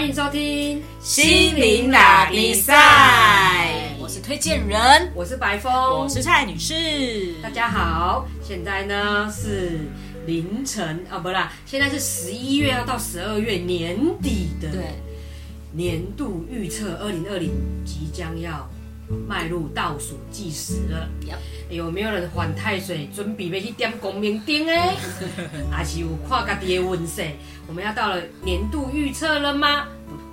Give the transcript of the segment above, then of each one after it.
欢迎收听心灵打比赛，我是推荐人，我是白峰，我是蔡女士。大家好，现在呢是凌晨啊，不啦，现在是十一月要到十二月年底的对，年度预测，二零二零即将要迈入倒数计时了。有没有人犯太岁，准备要去点光明灯诶？还是有看家己的运势？我们要到了年度预测了吗？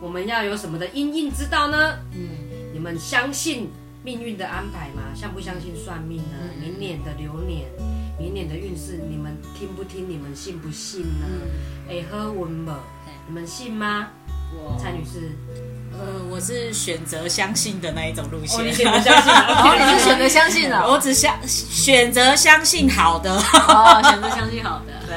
我们要有什么的因应之道呢？嗯，你们相信命运的安排吗？相不相信算命呢？嗯明年的流年，明年的运势，你们听不听？你们信不信呢？哎、喝温不？你们信吗？蔡女士，呃，我是选择相信的那一种路哦，线。你选择相信？哦，你是选择相信了，我只相选择相信好的。哦，选择相信好的，对，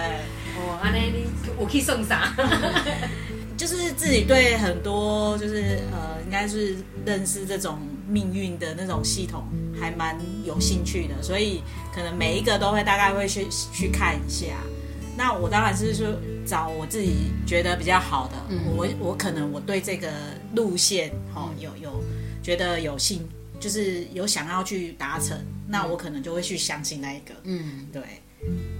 哦，安尼你我可以送啥？就是自己对很多就是呃，应该是认识这种命运的那种系统还蛮有兴趣的，所以可能每一个都会大概会去去看一下。那我当然是说找我自己觉得比较好的，我我可能我对这个路线哦有有觉得有兴，就是有想要去达成，那我可能就会去相信那一个。嗯，对，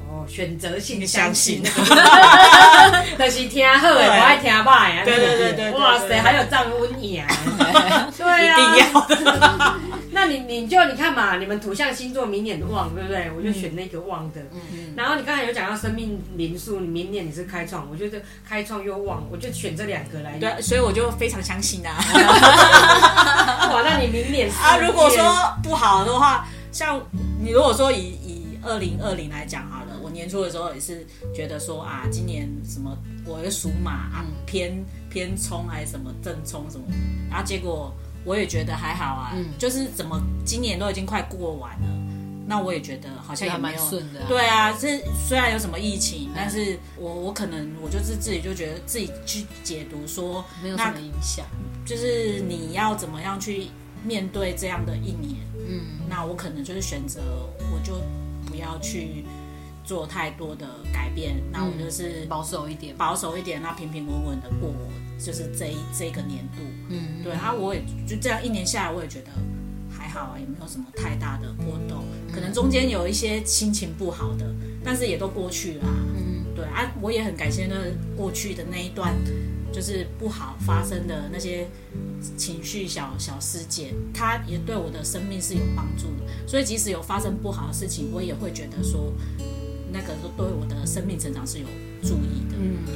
哦，选择性相相信。信，就是听好的，对。我爱听歹啊。对对对对对哇塞，还有藏温言，对一啊，定要的。那你你就你看嘛，你们土象星座明年旺，对不对？我就选那个旺的。然后你刚才有讲到生命灵数，你明年你是开创，我觉得开创又旺，我就选这两个来。对，所以我就非常相信啊。哇，那你明年啊，如果说不好的话，像你如果说以以二零二零来讲好了，我年初的时候也是觉得说啊，今年什么我的属马啊偏偏冲还是什么正冲什么，然后结果我也觉得还好啊，就是怎么今年都已经快过完了，那我也觉得好像也还没有蛮顺的啊。对啊，这虽然有什么疫情，但是我我可能我就是自己就觉得自己去解读说，没有什么影响，就是你要怎么样去面对这样的一年。嗯，那我可能就是选择，我就不要去做太多的改变，那我就是保守一点，保守一点，那平平稳稳的过我就是这一这个年度。嗯，对啊，我也就这样一年下来，我也觉得还好啊，也没有什么太大的波动，可能中间有一些心情不好的，但是也都过去啦。嗯，对啊，我也很感谢那过去的那一段，就是不好发生的那些情绪小小事件，它也对我的生命是有帮助的。所以即使有发生不好的事情，我也会觉得说，那个对我的生命成长是有注意的。嗯，对。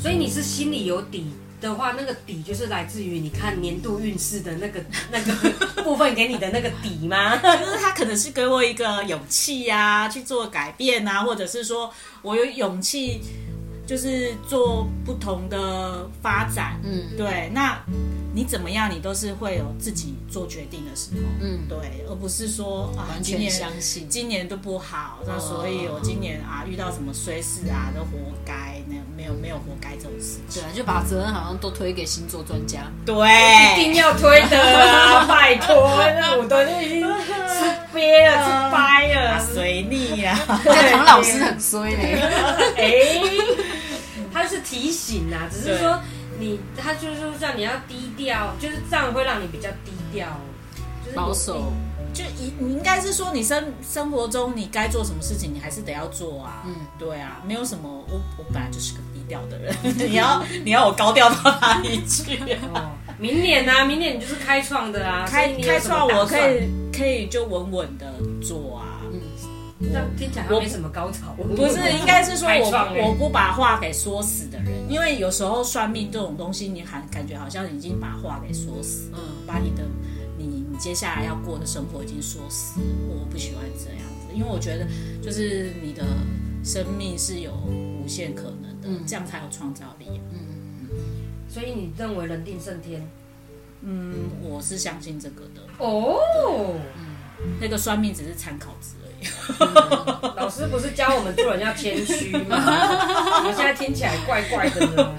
所以你是心里有底的话，那个底就是来自于你看年度运势的那个 那个部分给你的那个底吗？就是他可能是给我一个勇气呀、去做改变啊，或者是说我有勇气，就是做不同的发展。嗯对，那你怎么样，你都是会有自己做决定的时候。嗯，对，而不是说啊，完全相信，今年都不好，那所以我今年啊遇到什么衰事啊，都活该，那没有没有活该这种事情。对啊，就把责任好像都推给星座专家，对一，定要推的啊！拜托，那我都已经吃瘪了，吃掰啊了。随你呀、这样唐老师很衰呢，哎，他是提醒啊，只是说你，他就是说让你要低调，就是这样会让你比较低调，就是保守，就你你应该是说，你生生活中你该做什么事情，你还是得要做啊。嗯，对啊，没有什么，我我本来就是个低调的人，你要你要我高调到哪里去、哦，明年呢、啊，明年你就是开创的啊，开开创我可，以可以就稳稳的做啊。这样听起来还没什么高潮。不是，应该是说我我不把话给说死的人，因为有时候算命这种东西，你还感觉好像已经把话给说死，嗯，把你的你你接下来要过的生活已经说死，我不喜欢这样子，因为我觉得就是你的生命是有无限可能的，嗯。这样才有创造力。嗯。所以你认为人定胜天？嗯，我是相信这个的，哦，嗯那个算命只是参考值老师不是教我们做人要谦虚吗？我现在听起来怪怪的呢。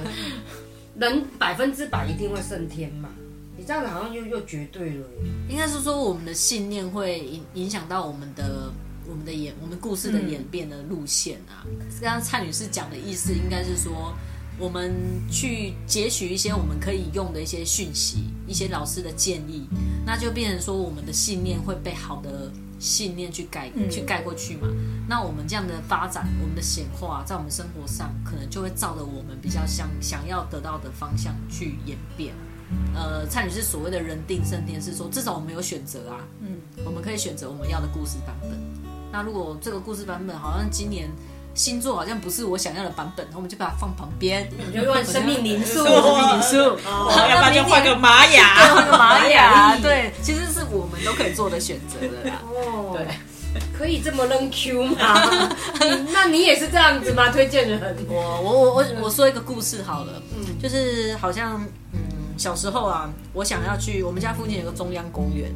人百分之百一定会胜天嘛？你这样子好像又又绝对了耶。应该是说我们的信念会影影响到我们的我们的演我们故事的演变的路线啊。刚刚蔡女士讲的意思应该是说，我们去截取一些我们可以用的一些讯息，一些老师的建议，那就变成说我们的信念会被好的信念去盖、去盖过去嘛。那我们这样的发展，我们的显化，在我们生活上，可能就会照着我们比较想想要得到的方向去演变。呃，蔡女士所谓的人定胜天，是说至少我们有选择啊，嗯，我们可以选择我们要的故事版本。那如果这个故事版本好像今年星座好像不是我想要的版本，我们就把它放旁边，你就用生命灵数，生命灵数，哦，要不然就换个玛雅，换个玛雅，对，其实是我们都可以做的选择的啦。哦，对，可以这么扔 Q 吗？那你也是这样子吗？推荐人？我我我我我说一个故事好了，嗯，就是好像嗯小时候啊，我想要去我们家附近有个中央公园，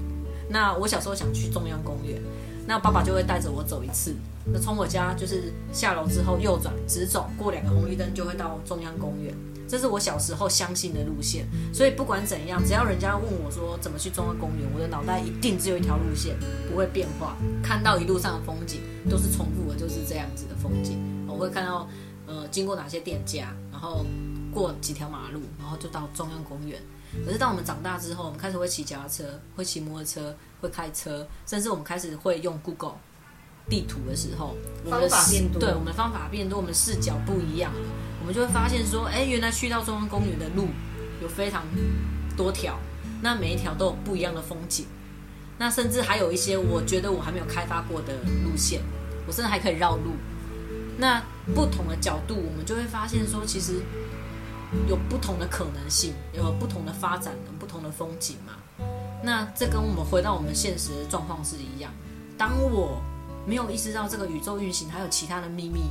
那我小时候想去中央公园，那爸爸就会带着我走一次，那从我家就是下楼之后右转直走，过两个红绿灯就会到中央公园。这是我小时候相信的路线，所以不管怎样，只要人家问我说怎么去中央公园，我的脑袋一定只有一条路线，不会变化。看到一路上的风景都是重复的，就是这样子的风景。我会看到呃经过哪些店家，然后过几条马路，然后就到中央公园。可是当我们长大之后，我们开始会骑脚踏车，会骑摩托车，会开车，甚至我们开始会用 Google 地图的时候，我们的方法变多对我们的方法变多，我们的视角不一样了，我们就会发现说，哎，原来去到中央公园的路有非常多条，那每一条都有不一样的风景，那甚至还有一些我觉得我还没有开发过的路线，我甚至还可以绕路。那不同的角度，我们就会发现说，其实有不同的可能性，有不同的发展，有不同的风景嘛。那这跟我们回到我们现实的状况是一样。当我没有意识到这个宇宙运行还有其他的秘密，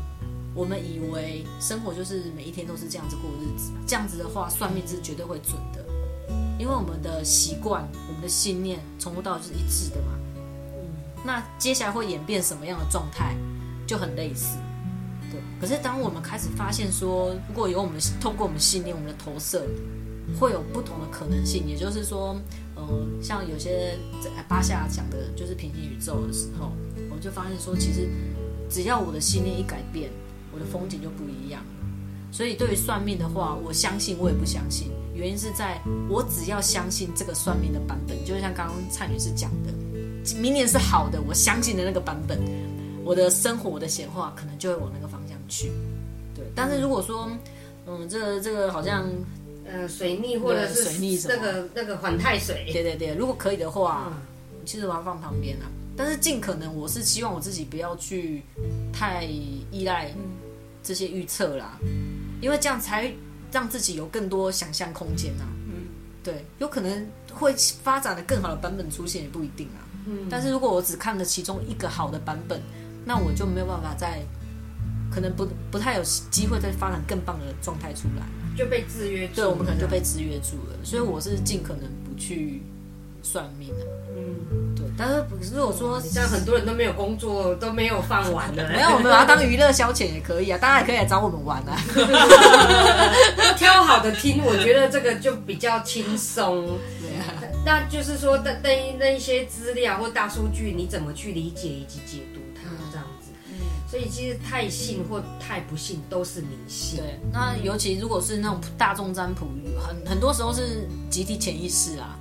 我们以为生活就是每一天都是这样子过日子，这样子的话，算命是绝对会准的，因为我们的习惯、我们的信念从头到尾是一致的嘛。嗯那接下来会演变什么样的状态，就很类似。对，可是当我们开始发现说，如果有我们通过我们信念、我们的投射，会有不同的可能性。也就是说，嗯、像有些在巴夏讲的，就是平行宇宙的时候，我就发现说，其实只要我的信念一改变，我的风景就不一样。所以对于算命的话，我相信我也不相信，原因是在我只要相信这个算命的版本，就像刚刚蔡女士讲的，明年是好的，我相信的那个版本，我的生活、我的显化可能就会往那个方去。对，但是如果说，嗯，这个这个好像，呃，水逆或者是水逆什么那个那个缓太水，对对对，如果可以的话，嗯其实我要放旁边啊。但是尽可能，我是希望我自己不要去太依赖这些预测啦，因为这样才让自己有更多想象空间啊。嗯，对，有可能会发展的更好的版本出现，也不一定啊。嗯，但是如果我只看了其中一个好的版本，那我就没有办法再，可能不不太有机会再发展更棒的状态出来。就被制约住，对，我们可能就被制约住了。所以我是尽可能不去算命的。嗯，对，但是如果说你这样很多人都没有工作，都没有饭碗的，没有，我们把它当娱乐消遣也可以啊，大家也可以来找我们玩啊。挑好的听，我觉得这个就比较轻松。对啊，那就是说，那那那一些资料或大数据，你怎么去理解以及解读。所以其实太信或太不信都是迷信。对，那尤其如果是那种大众占卜，很很多时候是集体潜意识啊。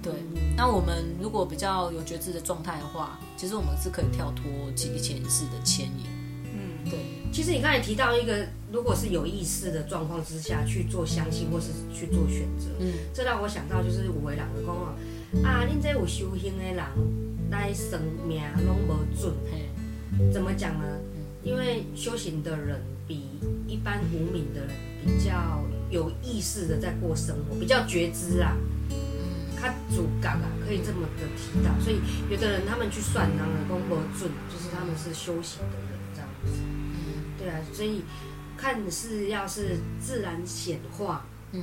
对，那我们如果比较有觉知的状态的话，其实我们是可以跳脱集体潜意识的牵引。嗯，对，其实你刚才提到一个，如果是有意识的状况之下去做相信或是去做选择，嗯，这让我想到就是有的人就讲哦，啊，恁这有修行的人来算命拢无准，嘿，怎么讲呢？因为修行的人比一般无名的人比较有意识的在过生活，比较觉知啊，他主感啊，可以这么的提到。所以有的人他们去算，然后公不准，就是他们是修行的人这样子。对啊，所以看是要是自然显化，嗯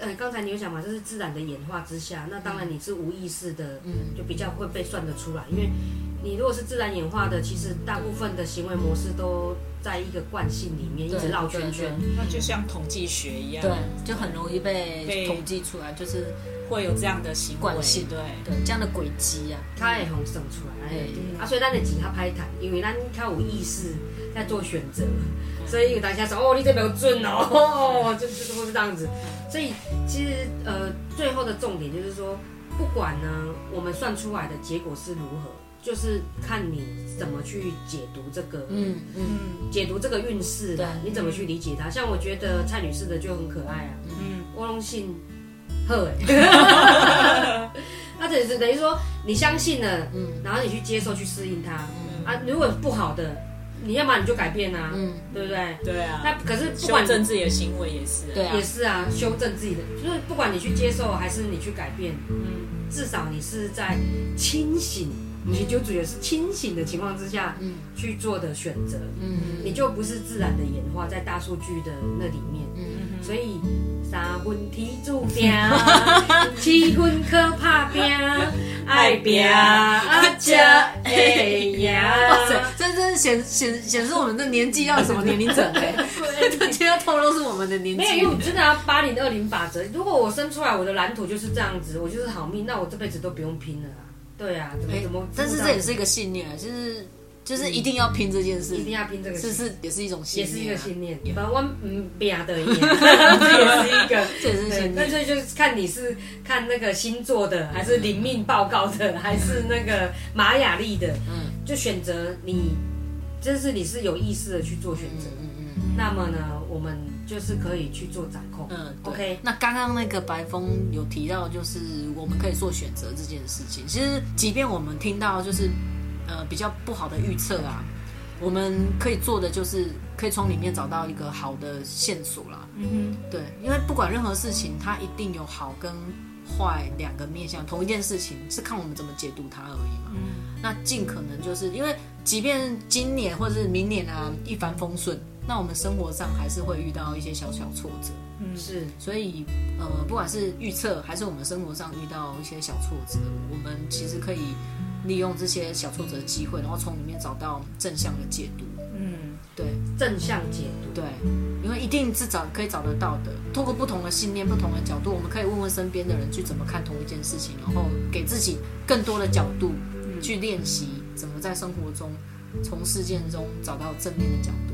呃，刚才你有讲嘛，这是自然的演化之下，那当然你是无意识的，嗯就比较会被算得出来，因为你如果是自然演化的，其实大部分的行为模式都在一个惯性里面一直对绕圈圈。那就像统计学一样，对，就很容易被被统计出来，就是会有这样的行为。惯性对，对这样的轨迹啊。它也红生出来，哎嗯啊，所以咱的钱较歹谈，因为咱较有意识在做选择，所以有当下说哦，你这没有准哦，哦就就是会是这样子。所以其实呃，最后的重点就是说，不管呢我们算出来的结果是如何，就是看你怎么去解读这个，嗯嗯。解读这个运势啦，对。你怎么去理解它？像我觉得蔡女士的就很可爱啊，嗯，我拢信好哎，那等于等于说你相信了，嗯。然后你去接受去适应它。啊。如果不好的，你要么你就改变啊，嗯，对不对？对啊，那可是不管正自己的行为也是，对啊。也是啊，修正自己的，就是不管你去接受还是你去改变，嗯，至少你是在清醒，你就主要是清醒的情况之下嗯去做的选择，嗯你就不是自然的演化在大数据的那里面。嗯所以三分天注定，七分靠打拼，爱拼啊才会赢。哇塞，这真是显显显示我们的年纪要什么年龄层哎，今天要透露是我们的年纪。没有，因为我真的要八零二零法则。如果我生出来我的蓝图就是这样子，我就是好命，那我这辈子都不用拼了啊。对啊，怎么哎怎么？但是这也是一个信念啊，就是就是一定要拼这件事，一定要拼这个是，是也是一种信也念啊，是一个信念。反正我嗯拼的 也是一个。这也是对，信念。但是就是看你是看那个星座的，还是灵命报告的，还是那个玛雅历的，嗯就选择你，就是你是有意识的去做选择。嗯嗯那么呢，我们就是可以去做掌控。嗯对 OK 那刚刚那个白峰有提到，就是我们可以做选择这件事情。其实，即便我们听到就是呃比较不好的预测啊，我们可以做的就是可以从里面找到一个好的线索啦。嗯对，因为不管任何事情，它一定有好跟坏两个面向。同一件事情是看我们怎么解读它而已嘛。嗯那尽可能就是因为，即便今年或者是明年啊一帆风顺，那我们生活上还是会遇到一些小小挫折。嗯，是所以，呃，不管是预测还是我们生活上遇到一些小挫折，我们其实可以利用这些小挫折的机会，然后从里面找到正向的解读。嗯，对正向解读。对，因为一定是找可以找得到的。透过不同的信念、不同的角度，我们可以问问身边的人去怎么看同一件事情，然后给自己更多的角度去练习怎么在生活中从事件中找到正面的角度。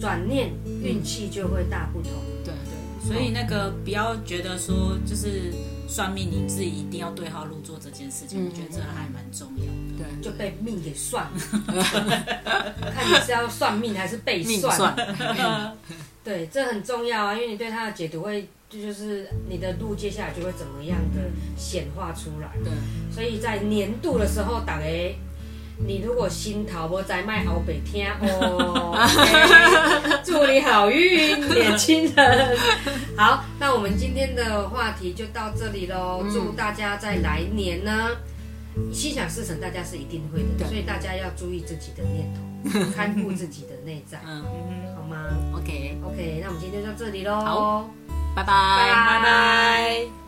转念运气就会大不同。对对，所以那个不要觉得说就是算命你自己一定要对号入座这件事情，嗯我觉得这个还蛮重要的。对，就被命给算了，看你是要算命还是被命算。算。对，这很重要啊，因为你对他的解读会，这就是你的路接下来就会怎么样的显化出来。对，所以在年度的时候，大家你如果心头无在卖好北听哦，OK，祝你好运，年轻人。好，那我们今天的话题就到这里喽。嗯祝大家在来年呢，心想事成，大家是一定会的，所以大家要注意自己的念头，看顾自己的内在，嗯好吗，OK，？OK，那我们今天就到这里喽。好，拜拜，拜拜。